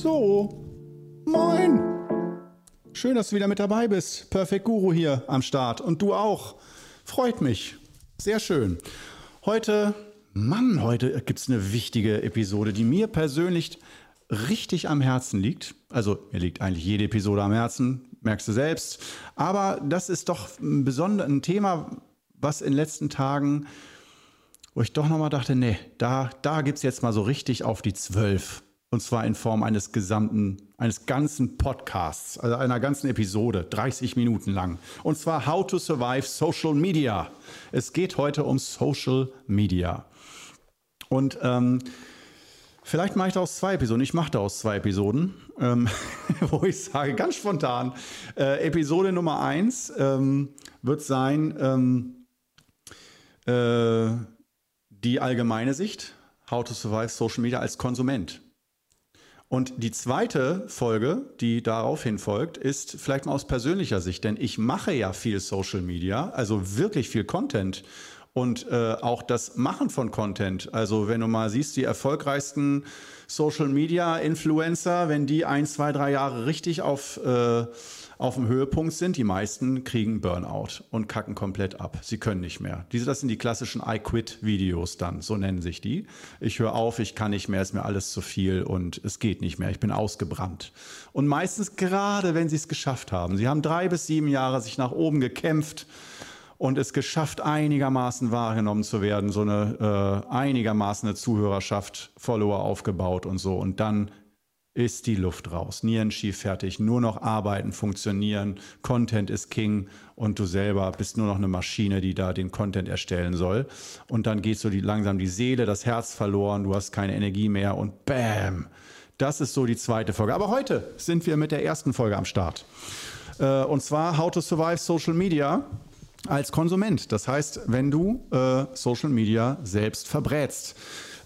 So, moin. Schön, dass du wieder mit dabei bist. Perfect Guru hier am Start. Und du auch. Freut mich. Sehr schön. Heute, Mann, heute gibt es eine wichtige Episode, die mir persönlich richtig am Herzen liegt. Also mir liegt eigentlich jede Episode am Herzen, merkst du selbst. Aber das ist doch ein besonderes Thema, was in den letzten Tagen, wo ich doch nochmal dachte, nee, da, da gibt es jetzt mal so richtig auf die Zwölf. Und zwar in Form eines gesamten, eines ganzen Podcasts, also einer ganzen Episode, 30 Minuten lang. Und zwar How to Survive Social Media. Es geht heute um Social Media. Und ähm, vielleicht mache ich daraus zwei Episoden. Ich mache daraus zwei Episoden, ähm, wo ich sage, ganz spontan, äh, Episode Nummer eins ähm, wird sein ähm, äh, die allgemeine Sicht, How to Survive Social Media als Konsument. Und die zweite Folge, die daraufhin folgt, ist vielleicht mal aus persönlicher Sicht, denn ich mache ja viel Social Media, also wirklich viel Content und äh, auch das Machen von Content. Also wenn du mal siehst, die erfolgreichsten Social Media Influencer, wenn die ein, zwei, drei Jahre richtig auf äh, auf dem Höhepunkt sind. Die meisten kriegen Burnout und kacken komplett ab. Sie können nicht mehr. Diese, das sind die klassischen I Quit Videos dann, so nennen sich die. Ich höre auf, ich kann nicht mehr, ist mir alles zu viel und es geht nicht mehr. Ich bin ausgebrannt. Und meistens gerade, wenn sie es geschafft haben. Sie haben drei bis sieben Jahre sich nach oben gekämpft und es geschafft, einigermaßen wahrgenommen zu werden, so eine äh, einigermaßen eine Zuhörerschaft, Follower aufgebaut und so. Und dann ist die Luft raus. Nierenschief fertig, nur noch arbeiten, funktionieren, Content ist King und du selber bist nur noch eine Maschine, die da den Content erstellen soll. Und dann geht so die, langsam die Seele, das Herz verloren, du hast keine Energie mehr und bam. Das ist so die zweite Folge. Aber heute sind wir mit der ersten Folge am Start. Äh, und zwar How to Survive Social Media als Konsument. Das heißt, wenn du äh, Social Media selbst verbrätst.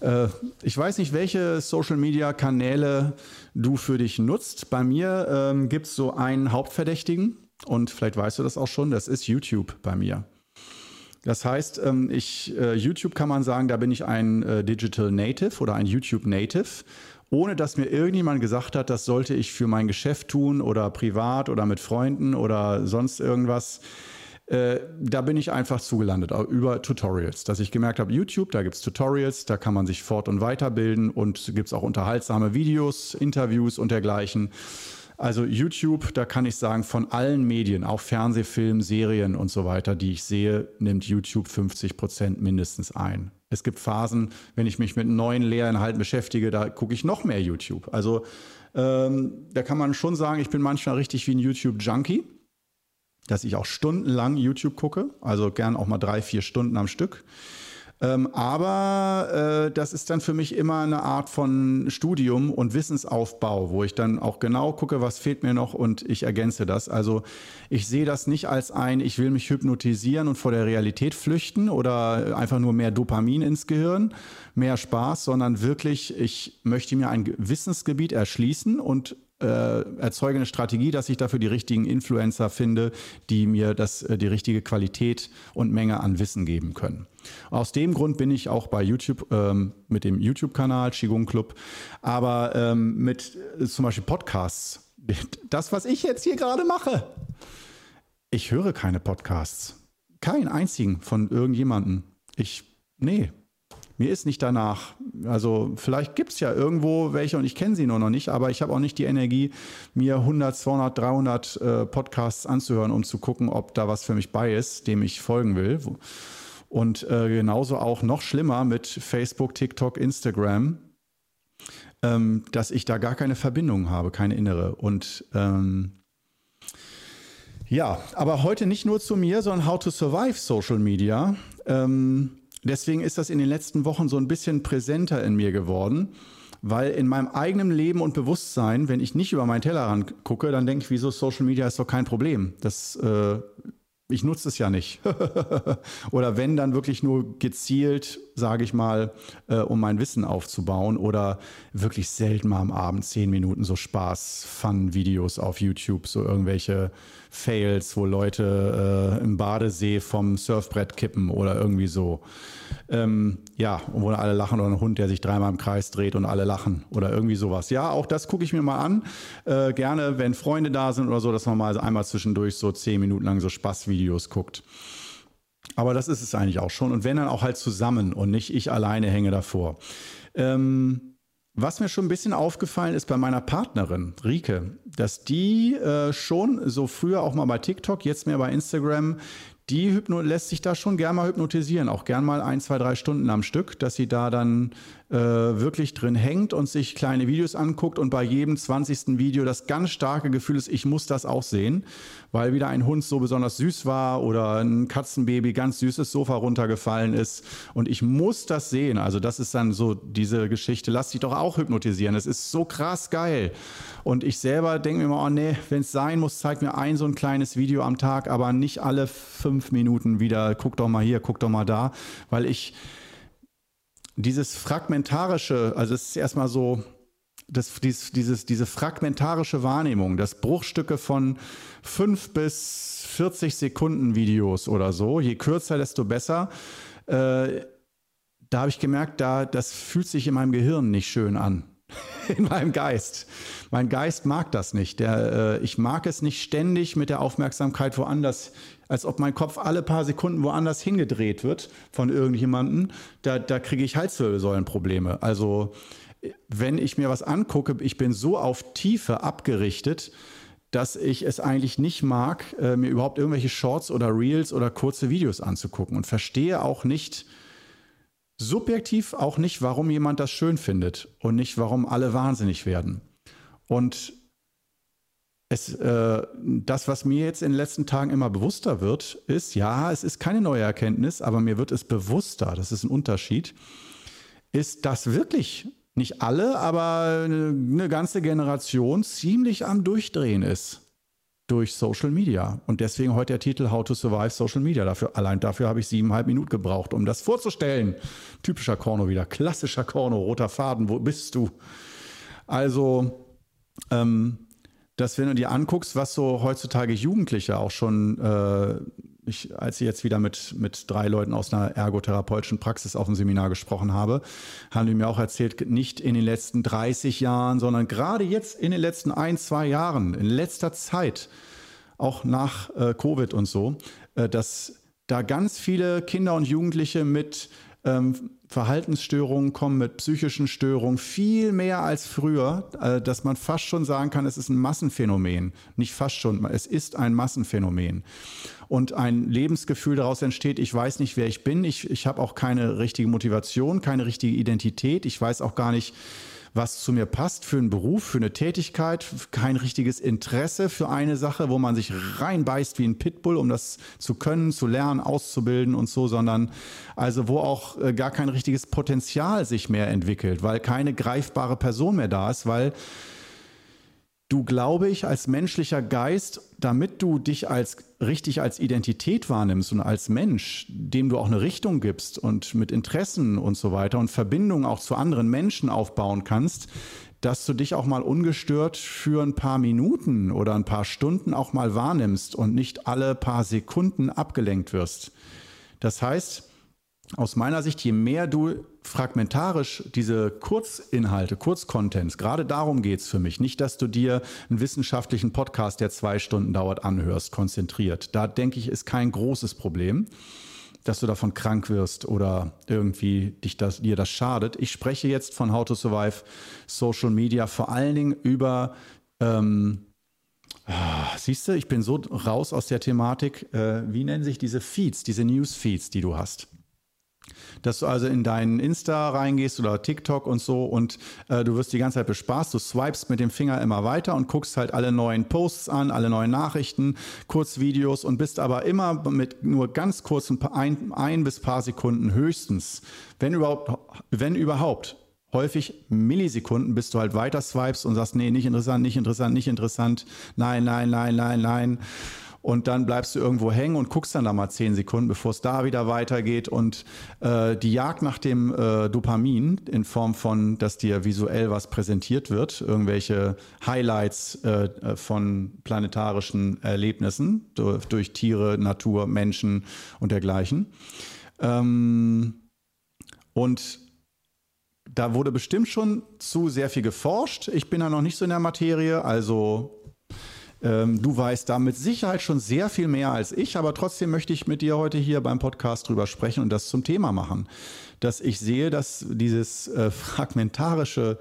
Äh, ich weiß nicht, welche Social Media Kanäle du für dich nutzt. Bei mir ähm, gibt es so einen Hauptverdächtigen und vielleicht weißt du das auch schon, das ist YouTube bei mir. Das heißt, ähm, ich, äh, YouTube kann man sagen, da bin ich ein äh, Digital Native oder ein YouTube Native, ohne dass mir irgendjemand gesagt hat, das sollte ich für mein Geschäft tun oder privat oder mit Freunden oder sonst irgendwas. Äh, da bin ich einfach zugelandet über Tutorials, dass ich gemerkt habe, YouTube, da gibt es Tutorials, da kann man sich fort- und weiterbilden und gibt es auch unterhaltsame Videos, Interviews und dergleichen. Also YouTube, da kann ich sagen, von allen Medien, auch Fernsehfilm, Serien und so weiter, die ich sehe, nimmt YouTube 50 Prozent mindestens ein. Es gibt Phasen, wenn ich mich mit neuen Lehrinhalten beschäftige, da gucke ich noch mehr YouTube. Also ähm, da kann man schon sagen, ich bin manchmal richtig wie ein YouTube-Junkie dass ich auch stundenlang YouTube gucke, also gern auch mal drei, vier Stunden am Stück. Ähm, aber äh, das ist dann für mich immer eine Art von Studium und Wissensaufbau, wo ich dann auch genau gucke, was fehlt mir noch und ich ergänze das. Also ich sehe das nicht als ein, ich will mich hypnotisieren und vor der Realität flüchten oder einfach nur mehr Dopamin ins Gehirn, mehr Spaß, sondern wirklich, ich möchte mir ein Wissensgebiet erschließen und äh, erzeuge eine Strategie, dass ich dafür die richtigen Influencer finde, die mir das, äh, die richtige Qualität und Menge an Wissen geben können. Aus dem Grund bin ich auch bei YouTube ähm, mit dem YouTube-Kanal Qigong Club, aber ähm, mit äh, zum Beispiel Podcasts. Das, was ich jetzt hier gerade mache. Ich höre keine Podcasts. Keinen einzigen von irgendjemandem. Ich, nee, mir ist nicht danach. Also vielleicht gibt es ja irgendwo welche und ich kenne sie nur noch nicht, aber ich habe auch nicht die Energie, mir 100, 200, 300 äh, Podcasts anzuhören, um zu gucken, ob da was für mich bei ist, dem ich folgen will. Und äh, genauso auch noch schlimmer mit Facebook, TikTok, Instagram, ähm, dass ich da gar keine Verbindung habe, keine innere. Und ähm, ja, aber heute nicht nur zu mir, sondern How to Survive Social Media. Ähm, Deswegen ist das in den letzten Wochen so ein bisschen präsenter in mir geworden, weil in meinem eigenen Leben und Bewusstsein, wenn ich nicht über meinen Tellerrand gucke, dann denke ich, wieso Social Media ist doch kein Problem. Das, äh, ich nutze es ja nicht. Oder wenn, dann wirklich nur gezielt sage ich mal, äh, um mein Wissen aufzubauen oder wirklich selten mal am Abend zehn Minuten so Spaß, Fun-Videos auf YouTube, so irgendwelche Fails, wo Leute äh, im Badesee vom Surfbrett kippen oder irgendwie so. Ähm, ja, wo alle lachen oder ein Hund, der sich dreimal im Kreis dreht und alle lachen oder irgendwie sowas. Ja, auch das gucke ich mir mal an. Äh, gerne, wenn Freunde da sind oder so, dass man mal einmal zwischendurch so zehn Minuten lang so Spaßvideos guckt. Aber das ist es eigentlich auch schon. Und wenn dann auch halt zusammen und nicht ich alleine hänge davor. Ähm, was mir schon ein bisschen aufgefallen ist bei meiner Partnerin, Rike, dass die äh, schon so früher auch mal bei TikTok, jetzt mehr bei Instagram, die lässt sich da schon gern mal hypnotisieren, auch gern mal ein, zwei, drei Stunden am Stück, dass sie da dann äh, wirklich drin hängt und sich kleine Videos anguckt und bei jedem 20. Video das ganz starke Gefühl ist, ich muss das auch sehen, weil wieder ein Hund so besonders süß war oder ein Katzenbaby ganz süßes Sofa runtergefallen ist und ich muss das sehen. Also das ist dann so diese Geschichte, lass dich doch auch hypnotisieren. Es ist so krass geil. Und ich selber denke mir immer, oh nee, wenn es sein muss, zeig mir ein so ein kleines Video am Tag, aber nicht alle fünf Minuten wieder, guck doch mal hier, guck doch mal da, weil ich dieses fragmentarische, also es ist erstmal so, das, dieses, dieses, diese fragmentarische Wahrnehmung, dass Bruchstücke von fünf bis 40 Sekunden Videos oder so, je kürzer, desto besser, äh, da habe ich gemerkt, da, das fühlt sich in meinem Gehirn nicht schön an. in meinem Geist. Mein Geist mag das nicht. Der, äh, ich mag es nicht ständig mit der Aufmerksamkeit woanders als ob mein Kopf alle paar Sekunden woanders hingedreht wird von irgendjemandem, da, da kriege ich Halswirbelsäulenprobleme. Also wenn ich mir was angucke, ich bin so auf Tiefe abgerichtet, dass ich es eigentlich nicht mag, äh, mir überhaupt irgendwelche Shorts oder Reels oder kurze Videos anzugucken und verstehe auch nicht, subjektiv auch nicht, warum jemand das schön findet und nicht, warum alle wahnsinnig werden. Und es, äh, das, was mir jetzt in den letzten Tagen immer bewusster wird, ist, ja, es ist keine neue Erkenntnis, aber mir wird es bewusster, das ist ein Unterschied, ist, dass wirklich nicht alle, aber eine, ganze Generation ziemlich am Durchdrehen ist durch Social Media. Und deswegen heute der Titel How to Survive Social Media. Dafür, allein dafür habe ich siebeneinhalb Minuten gebraucht, um das vorzustellen. Typischer Korno wieder, klassischer Korno, roter Faden, wo bist du? Also, ähm, dass wenn du dir anguckst, was so heutzutage Jugendliche auch schon, äh, ich, als ich jetzt wieder mit, mit drei Leuten aus einer ergotherapeutischen Praxis auf dem Seminar gesprochen habe, haben die mir auch erzählt, nicht in den letzten 30 Jahren, sondern gerade jetzt in den letzten ein, zwei Jahren, in letzter Zeit, auch nach äh, Covid und so, äh, dass da ganz viele Kinder und Jugendliche mit ähm, Verhaltensstörungen kommen, mit psychischen Störungen, viel mehr als früher, äh, dass man fast schon sagen kann, es ist ein Massenphänomen. Nicht fast schon, es ist ein Massenphänomen. Und ein Lebensgefühl daraus entsteht, ich weiß nicht, wer ich bin, ich, ich habe auch keine richtige Motivation, keine richtige Identität, ich weiß auch gar nicht, was zu mir passt für einen Beruf, für eine Tätigkeit, kein richtiges Interesse für eine Sache, wo man sich reinbeißt wie ein Pitbull, um das zu können, zu lernen, auszubilden und so, sondern also wo auch äh, gar kein richtiges Potenzial sich mehr entwickelt, weil keine greifbare Person mehr da ist, weil du, glaube ich, als menschlicher Geist, damit du dich als richtig als Identität wahrnimmst und als Mensch, dem du auch eine Richtung gibst und mit Interessen und so weiter und Verbindungen auch zu anderen Menschen aufbauen kannst, dass du dich auch mal ungestört für ein paar Minuten oder ein paar Stunden auch mal wahrnimmst und nicht alle paar Sekunden abgelenkt wirst. Das heißt, aus meiner Sicht, je mehr du fragmentarisch diese Kurzinhalte, Kurzcontents, gerade darum geht es für mich. Nicht, dass du dir einen wissenschaftlichen Podcast, der zwei Stunden dauert, anhörst, konzentriert. Da denke ich, ist kein großes Problem, dass du davon krank wirst oder irgendwie dich das, dir das schadet. Ich spreche jetzt von How to Survive Social Media vor allen Dingen über ähm, Ah, siehst du, ich bin so raus aus der Thematik. Äh, wie nennen sich diese Feeds, diese News-Feeds, die du hast? Dass du also in deinen Insta reingehst oder TikTok und so und äh, du wirst die ganze Zeit bespaßt, du swipest mit dem Finger immer weiter und guckst halt alle neuen Posts an, alle neuen Nachrichten, Kurzvideos und bist aber immer mit nur ganz kurzen ein, ein bis paar Sekunden höchstens, wenn überhaupt, wenn überhaupt, häufig Millisekunden, bis du halt weiter swipest und sagst, nee, nicht interessant, nicht interessant, nicht interessant, nein, nein, nein, nein, nein. Und dann bleibst du irgendwo hängen und guckst dann da mal zehn Sekunden, bevor es da wieder weitergeht. Und äh, die Jagd nach dem äh, Dopamin in Form von, dass dir visuell was präsentiert wird, irgendwelche Highlights äh, äh von planetarischen Erlebnissen durch, durch, Tiere, Natur, Menschen und dergleichen. Ähm, und da wurde bestimmt schon zu sehr viel geforscht. Ich bin da noch nicht so in der Materie, also ähm, du weißt da mit Sicherheit schon sehr viel mehr als ich, aber trotzdem möchte ich mit dir heute hier beim Podcast drüber sprechen und das zum Thema machen. Dass ich sehe, dass dieses äh, fragmentarische,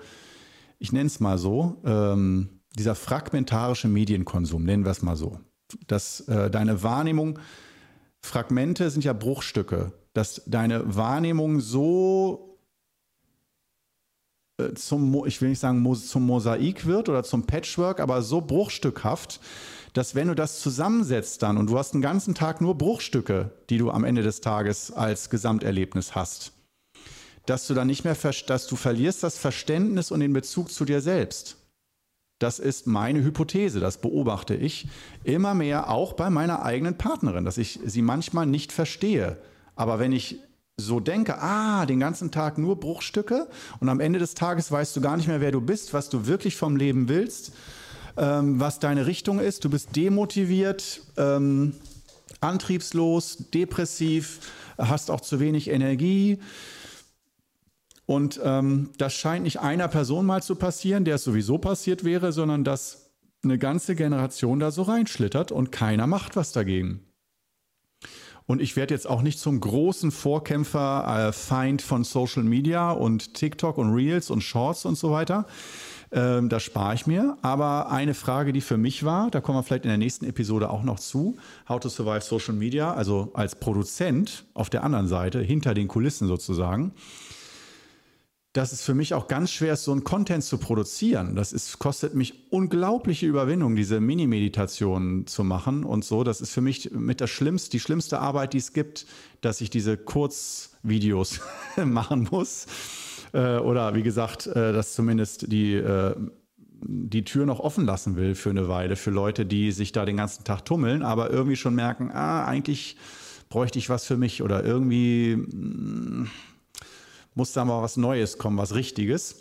ich nenne es mal so, ähm, dieser fragmentarische Medienkonsum, nennen wir es mal so, dass äh, deine Wahrnehmung, Fragmente sind ja Bruchstücke, dass deine Wahrnehmung so zum, ich will nicht sagen zum Mosaik wird oder zum Patchwork, aber so bruchstückhaft, dass wenn du das zusammensetzt dann und du hast einen ganzen Tag nur Bruchstücke, die du am Ende des Tages als Gesamterlebnis hast, dass du dann nicht mehr, dass du verlierst das Verständnis und den Bezug zu dir selbst. Das ist meine Hypothese, das beobachte ich immer mehr auch bei meiner eigenen Partnerin, dass ich sie manchmal nicht verstehe. Aber wenn ich so denke, ah, den ganzen Tag nur Bruchstücke und am Ende des Tages weißt du gar nicht mehr, wer du bist, was du wirklich vom Leben willst, ähm, was deine Richtung ist. Du bist demotiviert, ähm, antriebslos, depressiv, hast auch zu wenig Energie. Und ähm, das scheint nicht einer Person mal zu passieren, der es sowieso passiert wäre, sondern dass eine ganze Generation da so reinschlittert und keiner macht was dagegen. Und ich werde jetzt auch nicht zum großen Vorkämpfer, äh, Feind von Social Media und TikTok und Reels und Shorts und so weiter. Ähm, das spare ich mir. Aber eine Frage, die für mich war, da kommen wir vielleicht in der nächsten Episode auch noch zu, How to Survive Social Media, also als Produzent auf der anderen Seite, hinter den Kulissen sozusagen dass es für mich auch ganz schwer ist, so einen Content zu produzieren. Das ist, kostet mich unglaubliche Überwindung, diese Mini-Meditationen zu machen und so. Das ist für mich mit der schlimmste, die schlimmste Arbeit, die es gibt, dass ich diese Kurzvideos machen muss. Äh, oder wie gesagt, äh, dass zumindest die, äh, die Tür noch offen lassen will für eine Weile, für Leute, die sich da den ganzen Tag tummeln, aber irgendwie schon merken, ah, eigentlich bräuchte ich was für mich oder irgendwie mh, mm, muss da mal was Neues kommen, was Richtiges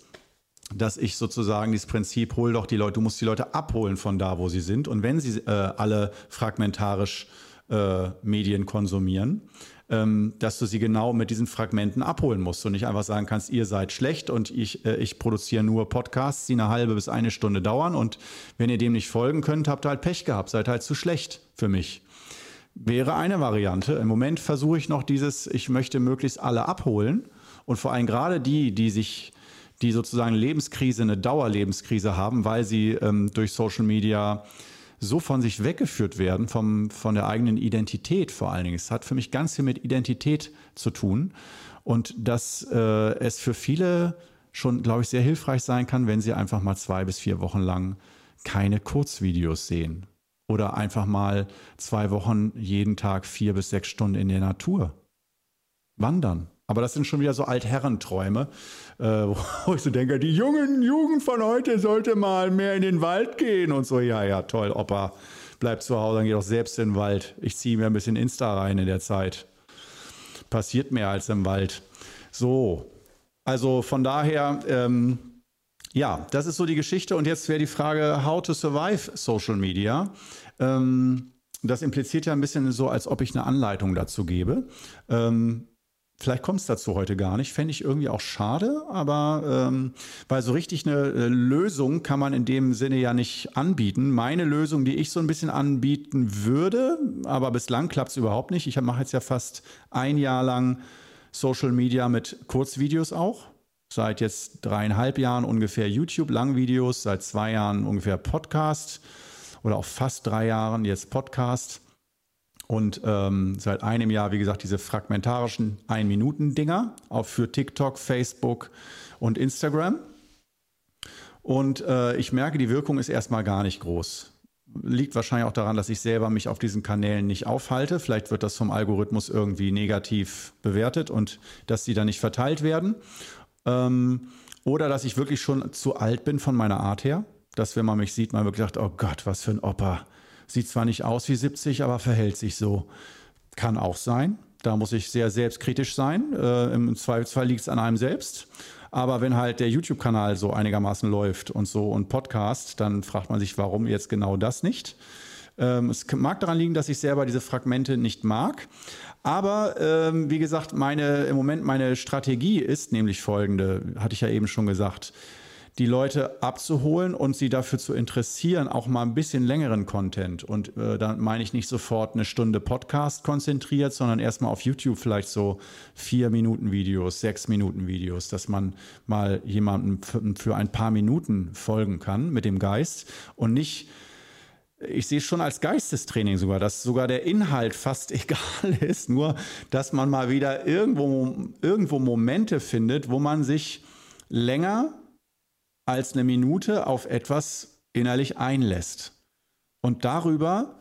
dass ich sozusagen dieses Prinzip, hol doch die Leute, du musst die Leute abholen von da, wo sie sind. Und wenn sie äh, alle fragmentarisch äh, Medien konsumieren, ähm, dass du sie genau mit diesen Fragmenten abholen musst und nicht einfach sagen kannst, ihr seid schlecht und ich, äh, ich produziere nur Podcasts, die eine halbe bis eine Stunde dauern und wenn ihr dem nicht folgen könnt, habt ihr halt Pech gehabt, seid halt zu schlecht für mich. Wäre eine Variante. Im Moment versuche ich noch dieses, ich möchte möglichst alle abholen und vor allem gerade die, die sich, die sozusagen Lebenskrise, eine Dauerlebenskrise haben, weil sie ähm, durch Social Media so von sich weggeführt werden, vom, von der eigenen Identität vor allen Dingen. Es hat für mich ganz viel mit Identität zu tun. Und dass äh, es für viele schon, glaube ich, sehr hilfreich sein kann, wenn sie einfach mal zwei bis vier Wochen lang keine Kurzvideos sehen. Oder einfach mal zwei Wochen jeden Tag vier bis sechs Stunden in der Natur wandern aber das sind schon wieder so Altherrenträume, äh, wo ich so denke, die jungen Jugend von heute sollte mal mehr in den Wald gehen und so. Ja, ja, toll, Opa, bleib zu Hause, dann geh doch selbst in den Wald. Ich ziehe mir ein bisschen Insta rein in der Zeit. Passiert mehr als im Wald. So, also von daher, ähm, ja, das ist so die Geschichte. Und jetzt wäre die Frage, how to survive Social Media. Ähm, das impliziert ja ein bisschen so, als ob ich eine Anleitung dazu gebe. Ähm, Vielleicht kommt es dazu heute gar nicht. Fände ich irgendwie auch schade, aber ähm, weil so richtig eine äh, Lösung kann man in dem Sinne ja nicht anbieten. Meine Lösung, die ich so ein bisschen anbieten würde, aber bislang klappt es überhaupt nicht. Ich mache jetzt ja fast ein Jahr lang Social Media mit Kurzvideos auch. Seit jetzt dreieinhalb Jahren ungefähr YouTube-Langvideos, seit zwei Jahren ungefähr Podcast oder auch fast drei Jahren jetzt Podcast. Und ähm, seit einem Jahr, wie gesagt, diese fragmentarischen Ein-Minuten-Dinger, auch für TikTok, Facebook und Instagram. Und äh, ich merke, die Wirkung ist erstmal gar nicht groß. Liegt wahrscheinlich auch daran, dass ich selber mich auf diesen Kanälen nicht aufhalte. Vielleicht wird das vom Algorithmus irgendwie negativ bewertet und dass sie dann nicht verteilt werden. Ähm, oder dass ich wirklich schon zu alt bin von meiner Art her. Dass, wenn man mich sieht, man wirklich sagt, oh Gott, was für ein Opa sieht zwar nicht aus wie 70, aber verhält sich so. Kann auch sein. Da muss ich sehr selbstkritisch sein. Äh, Im Zweifelsfall liegt es an einem selbst. Aber wenn halt der YouTube-Kanal so einigermaßen läuft und so und Podcast, dann fragt man sich, warum jetzt genau das nicht. Ähm, es mag daran liegen, dass ich selber diese Fragmente nicht mag. Aber ähm, wie gesagt, meine im Moment meine Strategie ist nämlich folgende, hatte ich ja eben schon gesagt die Leute abzuholen und sie dafür zu interessieren, auch mal ein bisschen längeren Content. Und äh, da meine ich nicht sofort eine Stunde Podcast konzentriert, sondern erstmal auf YouTube vielleicht so vier Minuten Videos, sechs Minuten Videos, dass man mal jemandem für, für ein paar Minuten folgen kann mit dem Geist und nicht ich sehe es schon als Geistestraining sogar, dass sogar der Inhalt fast egal ist, nur dass man mal wieder irgendwo, irgendwo Momente findet, wo man sich länger als eine Minute auf etwas innerlich einlässt. Und darüber,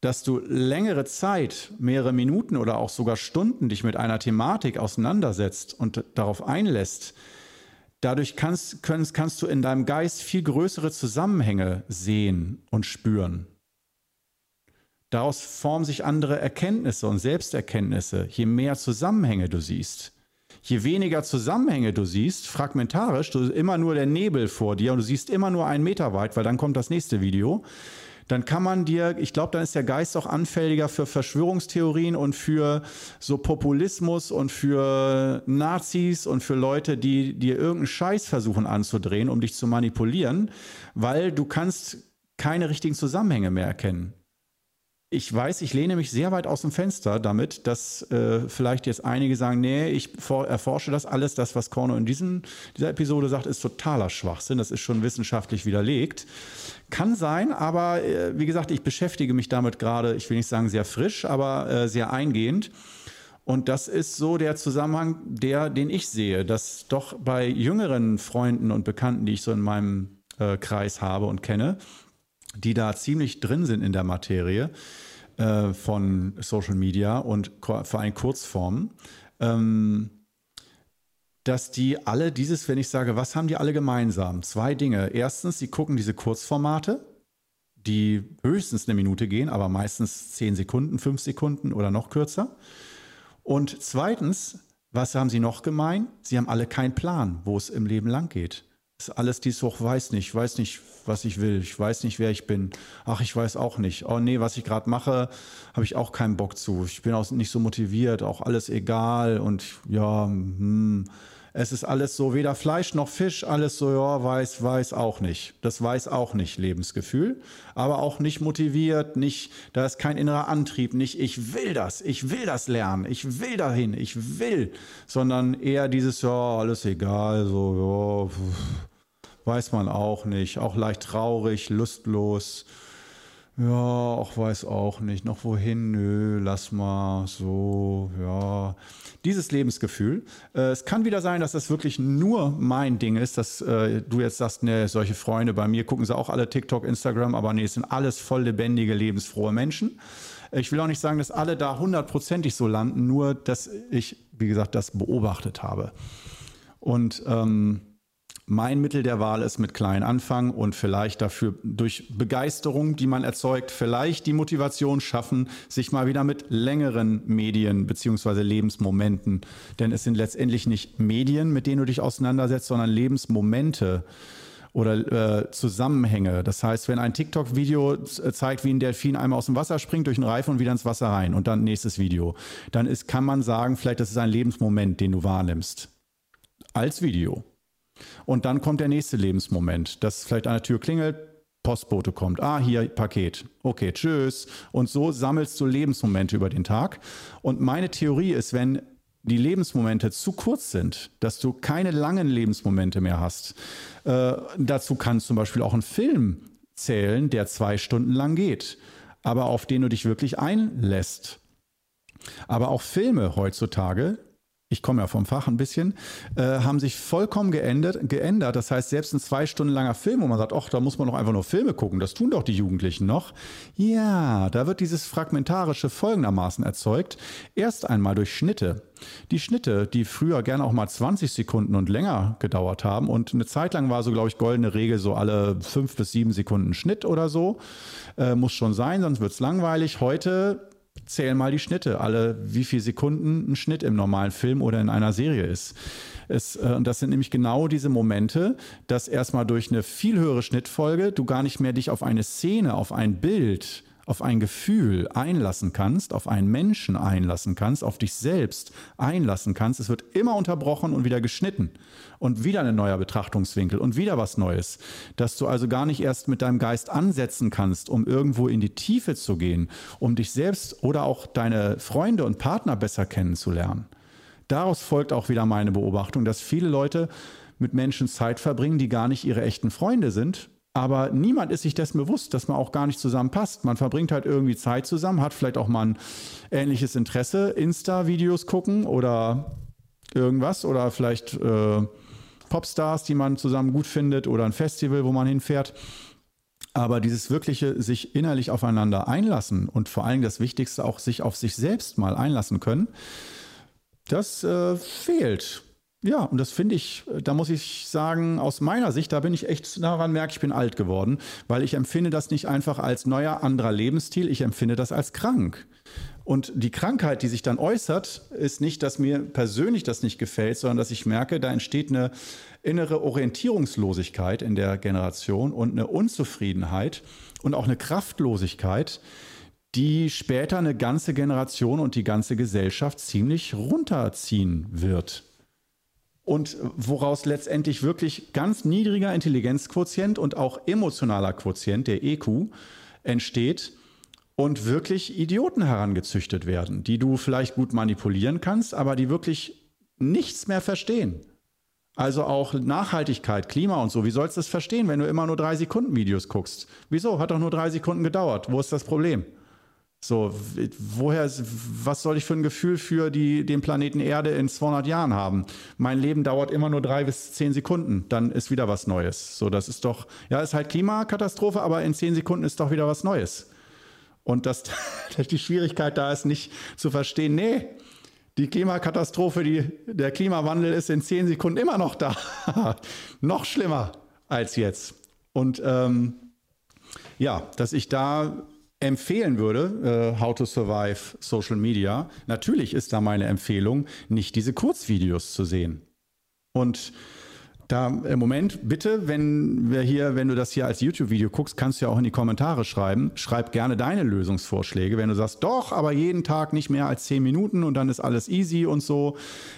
dass du längere Zeit, mehrere Minuten oder auch sogar Stunden dich mit einer Thematik auseinandersetzt und darauf einlässt, dadurch kannst, kannst, kannst du in deinem Geist viel größere Zusammenhänge sehen und spüren. Daraus formen sich andere Erkenntnisse und Selbsterkenntnisse, je mehr Zusammenhänge du siehst je weniger Zusammenhänge du siehst, fragmentarisch, du immer nur der Nebel vor dir und du siehst immer nur einen Meter weit, weil dann kommt das nächste Video, dann kann man dir, ich glaube, dann ist der Geist auch anfälliger für Verschwörungstheorien und für so Populismus und für Nazis und für Leute, die dir irgendeinen Scheiß versuchen anzudrehen, um dich zu manipulieren, weil du kannst keine richtigen Zusammenhänge mehr erkennen ich weiß, ich lehne mich sehr weit aus dem Fenster damit, dass äh, vielleicht jetzt einige sagen, nee, ich erforsche das alles. Das, was Korno in diesem, dieser Episode sagt, ist totaler Schwachsinn. Das ist schon wissenschaftlich widerlegt. Kann sein, aber äh, wie gesagt, ich beschäftige mich damit gerade, ich will nicht sagen sehr frisch, aber äh, sehr eingehend. Und das ist so der Zusammenhang, der, den ich sehe, dass doch bei jüngeren Freunden und Bekannten, die ich so in meinem äh, Kreis habe und kenne, die da ziemlich drin sind in der Materie äh, von Social Media und vor allem Kurzformen, ähm, dass die alle dieses, wenn ich sage, was haben die alle gemeinsam? Zwei Dinge. Erstens, sie gucken diese Kurzformate, die höchstens eine Minute gehen, aber meistens zehn Sekunden, fünf Sekunden oder noch kürzer. Und zweitens, was haben sie noch gemein? Sie haben alle keinen Plan, wo es im Leben lang geht. Ist alles dies hoch, weiß nicht, weiß nicht, was ich will, ich weiß nicht, wer ich bin. Ach, ich weiß auch nicht. Oh nee, was ich gerade mache, habe ich auch keinen Bock zu. Ich bin auch nicht so motiviert, auch alles egal und ja, hm. Es ist alles so, weder Fleisch noch Fisch, alles so, ja, weiß, weiß auch nicht. Das weiß auch nicht Lebensgefühl, aber auch nicht motiviert, nicht, da ist kein innerer Antrieb, nicht ich will das, ich will das lernen, ich will dahin, ich will, sondern eher dieses, ja, alles egal, so, ja, weiß man auch nicht, auch leicht traurig, lustlos. Ja, auch weiß auch nicht, noch wohin, nö, lass mal, so, ja. Dieses Lebensgefühl. Äh, es kann wieder sein, dass das wirklich nur mein Ding ist, dass äh, du jetzt sagst, ne, solche Freunde bei mir gucken sie auch alle TikTok, Instagram, aber nee, es sind alles voll lebendige, lebensfrohe Menschen. Ich will auch nicht sagen, dass alle da hundertprozentig so landen, nur dass ich, wie gesagt, das beobachtet habe. Und ähm, mein Mittel der Wahl ist mit klein anfangen und vielleicht dafür durch Begeisterung, die man erzeugt, vielleicht die Motivation schaffen, sich mal wieder mit längeren Medien beziehungsweise Lebensmomenten, denn es sind letztendlich nicht Medien, mit denen du dich auseinandersetzt, sondern Lebensmomente oder äh, Zusammenhänge. Das heißt, wenn ein TikTok-Video zeigt, wie ein Delfin einmal aus dem Wasser springt, durch einen Reifen und wieder ins Wasser rein und dann nächstes Video, dann ist, kann man sagen, vielleicht das ist ein Lebensmoment, den du wahrnimmst. Als Video. Und dann kommt der nächste Lebensmoment, dass vielleicht an der Tür klingelt, Postbote kommt. Ah, hier Paket. Okay, tschüss. Und so sammelst du Lebensmomente über den Tag. Und meine Theorie ist, wenn die Lebensmomente zu kurz sind, dass du keine langen Lebensmomente mehr hast. Äh, dazu kann zum Beispiel auch ein Film zählen, der zwei Stunden lang geht, aber auf den du dich wirklich einlässt. Aber auch Filme heutzutage ich komme ja vom Fach ein bisschen, äh, haben sich vollkommen geändert, geändert. Das heißt, selbst ein zwei Stunden langer Film, wo man sagt, ach, da muss man doch einfach nur Filme gucken, das tun doch die Jugendlichen noch. Ja, da wird dieses Fragmentarische folgendermaßen erzeugt. Erst einmal durch Schnitte. Die Schnitte, die früher gerne auch mal 20 Sekunden und länger gedauert haben und eine Zeit lang war so, glaube ich, goldene Regel, so alle fünf bis sieben Sekunden Schnitt oder so. Äh, muss schon sein, sonst wird es langweilig. Heute zähl mal die Schnitte, alle wie viele Sekunden ein Schnitt im normalen Film oder in einer Serie ist. Es, äh, das sind nämlich genau diese Momente, dass erstmal durch eine viel höhere Schnittfolge du gar nicht mehr dich auf eine Szene, auf ein Bild auf ein Gefühl einlassen kannst, auf einen Menschen einlassen kannst, auf dich selbst einlassen kannst. Es wird immer unterbrochen und wieder geschnitten und wieder ein neuer Betrachtungswinkel und wieder was Neues, dass du also gar nicht erst mit deinem Geist ansetzen kannst, um irgendwo in die Tiefe zu gehen, um dich selbst oder auch deine Freunde und Partner besser kennenzulernen. Daraus folgt auch wieder meine Beobachtung, dass viele Leute mit Menschen Zeit verbringen, die gar nicht ihre echten Freunde sind, aber niemand ist sich dessen bewusst, dass man auch gar nicht zusammenpasst. Man verbringt halt irgendwie Zeit zusammen, hat vielleicht auch mal ein ähnliches Interesse, Insta-Videos gucken oder irgendwas oder vielleicht äh, Popstars, die man zusammen gut findet oder ein Festival, wo man hinfährt. Aber dieses wirkliche sich innerlich aufeinander einlassen und vor allem das Wichtigste auch sich auf sich selbst mal einlassen können, das äh, fehlt. Ja, und das finde ich, da muss ich sagen, aus meiner Sicht, da bin ich echt daran merke, ich bin alt geworden, weil ich empfinde das nicht einfach als neuer anderer Lebensstil, ich empfinde das als krank. Und die Krankheit, die sich dann äußert, ist nicht, dass mir persönlich das nicht gefällt, sondern dass ich merke, da entsteht eine innere Orientierungslosigkeit in der Generation und eine Unzufriedenheit und auch eine Kraftlosigkeit, die später eine ganze Generation und die ganze Gesellschaft ziemlich runterziehen wird und woraus letztendlich wirklich ganz niedriger Intelligenzquotient und auch emotionaler Quotient, der EQ, entsteht und wirklich Idioten herangezüchtet werden, die du vielleicht gut manipulieren kannst, aber die wirklich nichts mehr verstehen. Also auch Nachhaltigkeit, Klima und so. Wie sollst du das verstehen, wenn du immer nur drei Sekunden Videos guckst? Wieso? Hat doch nur drei Sekunden gedauert. Wo ist das Problem? So, woher, was soll ich für ein Gefühl für die, den Planeten Erde in 200 Jahren haben? Mein Leben dauert immer nur drei bis zehn Sekunden, dann ist wieder was Neues. So, das ist doch, ja, ist halt Klimakatastrophe, aber in zehn Sekunden ist doch wieder was Neues. Und dass die Schwierigkeit da ist, nicht zu verstehen, nee, die Klimakatastrophe, die, der Klimawandel ist in zehn Sekunden immer noch da. noch schlimmer als jetzt. Und ähm, ja, dass ich da empfehlen würde, äh, How to Survive Social Media, natürlich ist da meine Empfehlung, nicht diese Kurzvideos zu sehen. Und da im Moment, bitte, wenn wir hier, wenn du das hier als YouTube-Video guckst, kannst du ja auch in die Kommentare schreiben. Schreib gerne deine Lösungsvorschläge. Wenn du sagst, doch, aber jeden Tag nicht mehr als zehn Minuten und dann ist alles easy und so.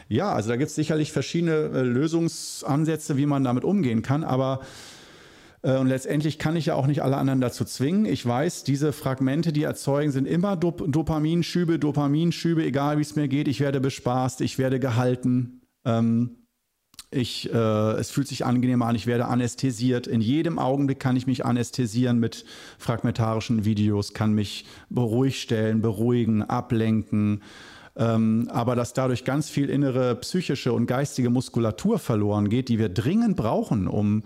Ja, also da gibt es sicherlich verschiedene äh, Lösungsansätze, wie man damit umgehen kann, aber äh, und letztendlich kann ich ja auch nicht alle anderen dazu zwingen. Ich weiß, diese Fragmente, die erzeugen, sind immer Dop Dopaminschübe, Dopaminschübe, egal wie es mir geht. Ich werde bespaßt, ich werde gehalten. Ähm, ich, äh, es fühlt sich angenehm an, ich werde anästhesiert. In jedem Augenblick kann ich mich anästhesieren mit fragmentarischen Videos, kann mich beruhigt stellen, beruhigen, ablenken. Ähm, aber dass dadurch ganz viel innere psychische und geistige Muskulatur verloren geht, die wir dringend brauchen, um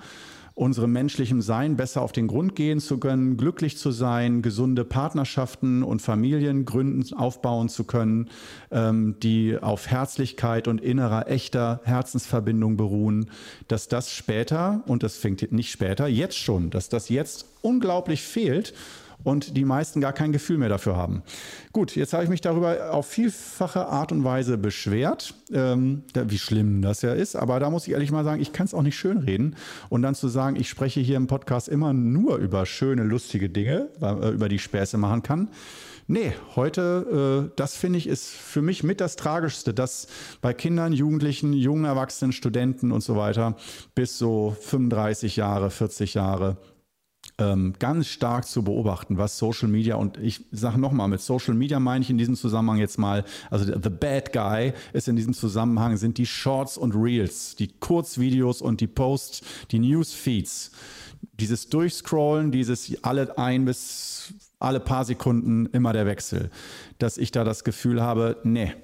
unserem menschlichen Sein besser auf den Grund gehen zu können, glücklich zu sein, gesunde Partnerschaften und Familien gründen, aufbauen zu können, ähm, die auf Herzlichkeit und innerer, echter Herzensverbindung beruhen, dass das später, und das fängt nicht später, jetzt schon, dass das jetzt unglaublich fehlt und die meisten gar kein Gefühl mehr dafür haben. Gut, jetzt habe ich mich darüber auf vielfache Art und Weise beschwert, ähm, wie schlimm das ja ist, aber da muss ich ehrlich mal sagen, ich kann es auch nicht schönreden und dann zu sagen, ich spreche hier im Podcast immer nur über schöne, lustige Dinge, äh, über die ich Späße machen kann. Nee, heute, äh, das finde ich, ist für mich mit das Tragischste, dass bei Kindern, Jugendlichen, jungen Erwachsenen, Studenten und so weiter bis so 35 Jahre, 40 Jahre ähm, ganz stark zu beobachten, was Social Media und ich sage nochmal, mit Social Media meine ich in diesem Zusammenhang jetzt mal, also the bad guy ist in diesem Zusammenhang, sind die Shorts und Reels, die Kurzvideos und die Posts, die Newsfeeds. Dieses Durchscrollen, dieses alle ein bis alle paar Sekunden immer der Wechsel, dass ich da das Gefühl habe, nee,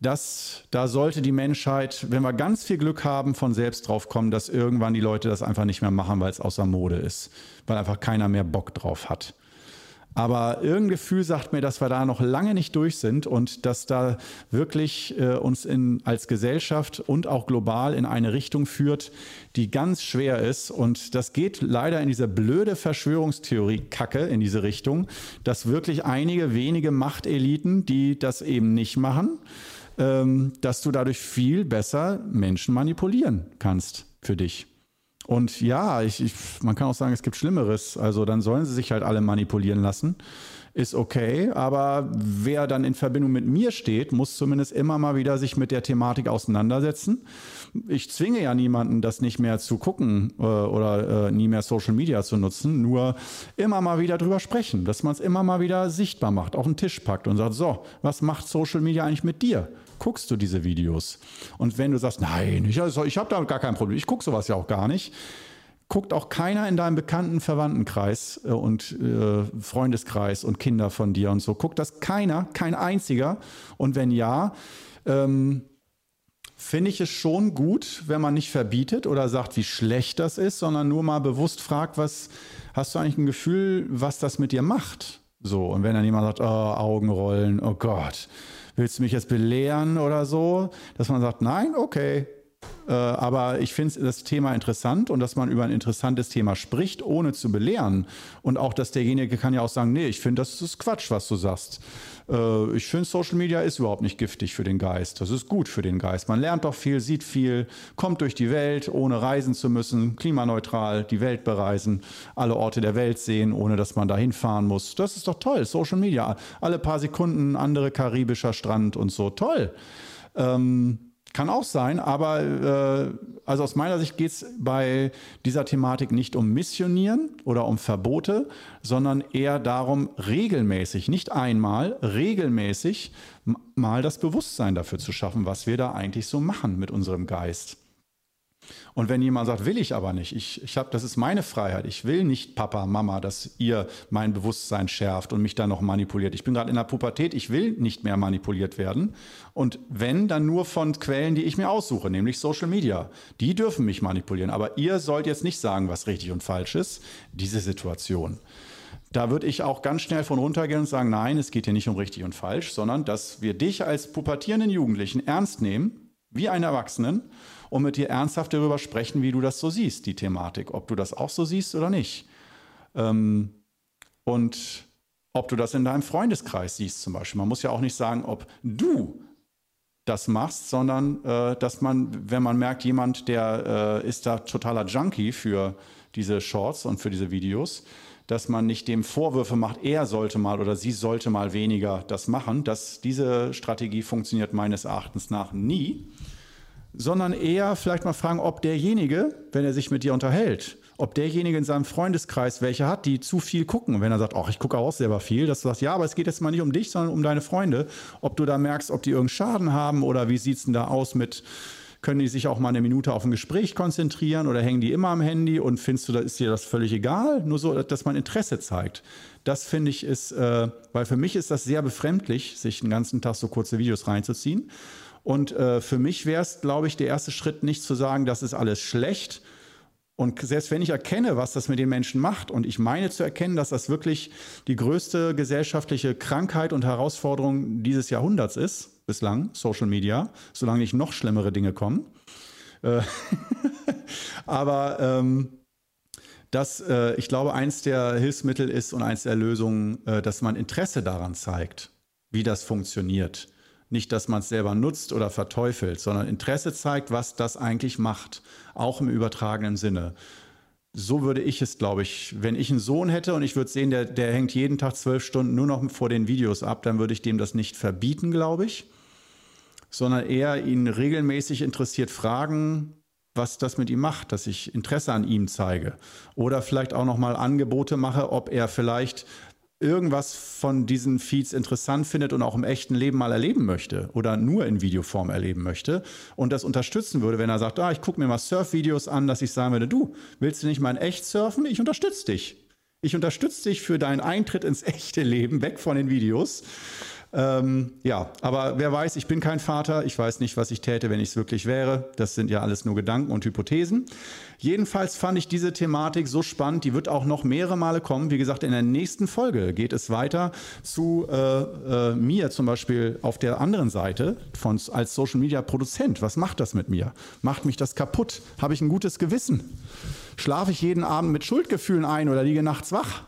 dass da sollte die Menschheit, wenn wir ganz viel Glück haben, von selbst drauf kommen, dass irgendwann die Leute das einfach nicht mehr machen, weil es außer Mode ist, weil einfach keiner mehr Bock drauf hat. Aber irgendein Gefühl sagt mir, dass wir da noch lange nicht durch sind und dass da wirklich äh, uns in, als Gesellschaft und auch global in eine Richtung führt, die ganz schwer ist. Und das geht leider in diese blöde Verschwörungstheorie-Kacke in diese Richtung, dass wirklich einige wenige Machteliten, die das eben nicht machen, dass du dadurch viel besser Menschen manipulieren kannst für dich. Und ja, ich, ich, man kann auch sagen, es gibt Schlimmeres. Also dann sollen sie sich halt alle manipulieren lassen. Ist okay, aber wer dann in Verbindung mit mir steht, muss zumindest immer mal wieder sich mit der Thematik auseinandersetzen. Ich zwinge ja niemanden, das nicht mehr zu gucken äh, oder äh, nie mehr Social Media zu nutzen, nur immer mal wieder drüber sprechen, dass man es immer mal wieder sichtbar macht, auf den Tisch packt und sagt, so, was macht Social Media eigentlich mit dir? Guckst du diese Videos? Und wenn du sagst, nein, ich, also ich habe da gar kein Problem, ich gucke sowas ja auch gar nicht, guckt auch keiner in deinem bekannten Verwandtenkreis äh, und äh, Freundeskreis und Kinder von dir und so. Guckt das keiner, kein einziger. Und wenn ja, ähm, finde ich es schon gut, wenn man nicht verbietet oder sagt, wie schlecht das ist, sondern nur mal bewusst fragt, was hast du eigentlich ein Gefühl, was das mit dir macht? So, und wenn dann jemand sagt, oh, Augenrollen, oh Gott, willst du mich jetzt belehren oder so? Dass man sagt, nein, okay. Äh, aber ich finde das Thema interessant und dass man über ein interessantes Thema spricht, ohne zu belehren. Und auch, dass derjenige kann ja auch sagen, nee, ich finde, das ist Quatsch, was du sagst. Äh, ich finde, Social Media ist überhaupt nicht giftig für den Geist. Das ist gut für den Geist. Man lernt doch viel, sieht viel, kommt durch die Welt, ohne reisen zu müssen, klimaneutral die Welt bereisen, alle Orte der Welt sehen, ohne dass man dahin fahren muss. Das ist doch toll. Social Media. Alle paar Sekunden andere karibischer Strand und so. Toll. Ähm, kann auch sein, aber äh, also aus meiner Sicht geht es bei dieser Thematik nicht um Missionieren oder um Verbote, sondern eher darum, regelmäßig, nicht einmal, regelmäßig mal das Bewusstsein dafür zu schaffen, was wir da eigentlich so machen mit unserem Geist. Und wenn jemand sagt, will ich aber nicht, ich, ich habe, das ist meine Freiheit, ich will nicht Papa, Mama, dass ihr mein Bewusstsein schärft und mich dann noch manipuliert. Ich bin gerade in der Pubertät, ich will nicht mehr manipuliert werden. Und wenn, dann nur von Quellen, die ich mir aussuche, nämlich Social Media. Die dürfen mich manipulieren. Aber ihr sollt jetzt nicht sagen, was richtig und falsch ist. Diese Situation. Da würde ich auch ganz schnell von runtergehen und sagen, nein, es geht hier nicht um richtig und falsch, sondern dass wir dich als pubertierenden Jugendlichen ernst nehmen, wie einen Erwachsenen und mit dir ernsthaft darüber sprechen, wie du das so siehst, die Thematik, ob du das auch so siehst oder nicht. Ähm, und ob du das in deinem Freundeskreis siehst zum Beispiel. Man muss ja auch nicht sagen, ob du das machst, sondern äh, dass man, wenn man merkt, jemand, der äh, ist da totaler Junkie für diese Shorts und für diese Videos, dass man nicht dem Vorwürfe macht, er sollte mal oder sie sollte mal weniger das machen. Dass diese Strategie funktioniert meines Erachtens nach nie sondern eher vielleicht mal fragen, ob derjenige, wenn er sich mit dir unterhält, ob derjenige in seinem Freundeskreis welche hat, die zu viel gucken. Wenn er sagt, ach, ich gucke auch selber viel, dass du sagst, ja, aber es geht jetzt mal nicht um dich, sondern um deine Freunde. Ob du da merkst, ob die irgendeinen Schaden haben oder wie sieht es denn da aus mit, können die sich auch mal eine Minute auf ein Gespräch konzentrieren oder hängen die immer am Handy und findest du, da ist dir das völlig egal? Nur so, dass man Interesse zeigt. Das finde ich ist, äh, weil für mich ist das sehr befremdlich, sich den ganzen Tag so kurze Videos reinzuziehen. Und äh, für mich wäre es, glaube ich, der erste Schritt nicht zu sagen, das ist alles schlecht. Und selbst wenn ich erkenne, was das mit den Menschen macht, und ich meine zu erkennen, dass das wirklich die größte gesellschaftliche Krankheit und Herausforderung dieses Jahrhunderts ist, bislang, Social Media, solange nicht noch schlimmere Dinge kommen. Äh, aber ähm, dass äh, ich glaube, eins der Hilfsmittel ist und eins der Lösungen, äh, dass man Interesse daran zeigt, wie das funktioniert. Nicht, dass man es selber nutzt oder verteufelt, sondern Interesse zeigt, was das eigentlich macht, auch im übertragenen Sinne. So würde ich es, glaube ich, wenn ich einen Sohn hätte und ich würde sehen, der, der hängt jeden Tag zwölf Stunden nur noch vor den Videos ab, dann würde ich dem das nicht verbieten, glaube ich, sondern eher ihn regelmäßig interessiert fragen, was das mit ihm macht, dass ich Interesse an ihm zeige. Oder vielleicht auch nochmal Angebote mache, ob er vielleicht irgendwas von diesen Feeds interessant findet und auch im echten Leben mal erleben möchte oder nur in Videoform erleben möchte und das unterstützen würde, wenn er sagt, ah, ich gucke mir mal Surf-Videos an, dass ich sagen würde, du, willst du nicht mal in echt surfen? Ich unterstütze dich. Ich unterstütze dich für deinen Eintritt ins echte Leben, weg von den Videos. Ähm, ja, aber wer weiß, ich bin kein Vater. Ich weiß nicht, was ich täte, wenn ich es wirklich wäre. Das sind ja alles nur Gedanken und Hypothesen. Jedenfalls fand ich diese Thematik so spannend. Die wird auch noch mehrere Male kommen. Wie gesagt, in der nächsten Folge geht es weiter zu äh, äh, mir zum Beispiel auf der anderen Seite von, als Social Media Produzent. Was macht das mit mir? Macht mich das kaputt? Habe ich ein gutes Gewissen? Schlafe ich jeden Abend mit Schuldgefühlen ein oder liege nachts wach?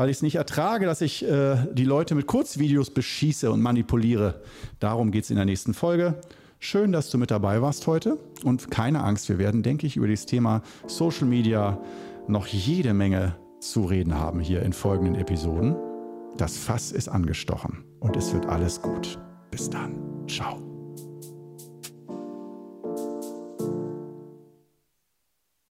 Weil ich es nicht ertrage, dass ich äh, die Leute mit Kurzvideos beschieße und manipuliere. Darum geht es in der nächsten Folge. Schön, dass du mit dabei warst heute. Und keine Angst, wir werden, denke ich, über das Thema Social Media noch jede Menge zu reden haben hier in folgenden Episoden. Das Fass ist angestochen und es wird alles gut. Bis dann. Ciao.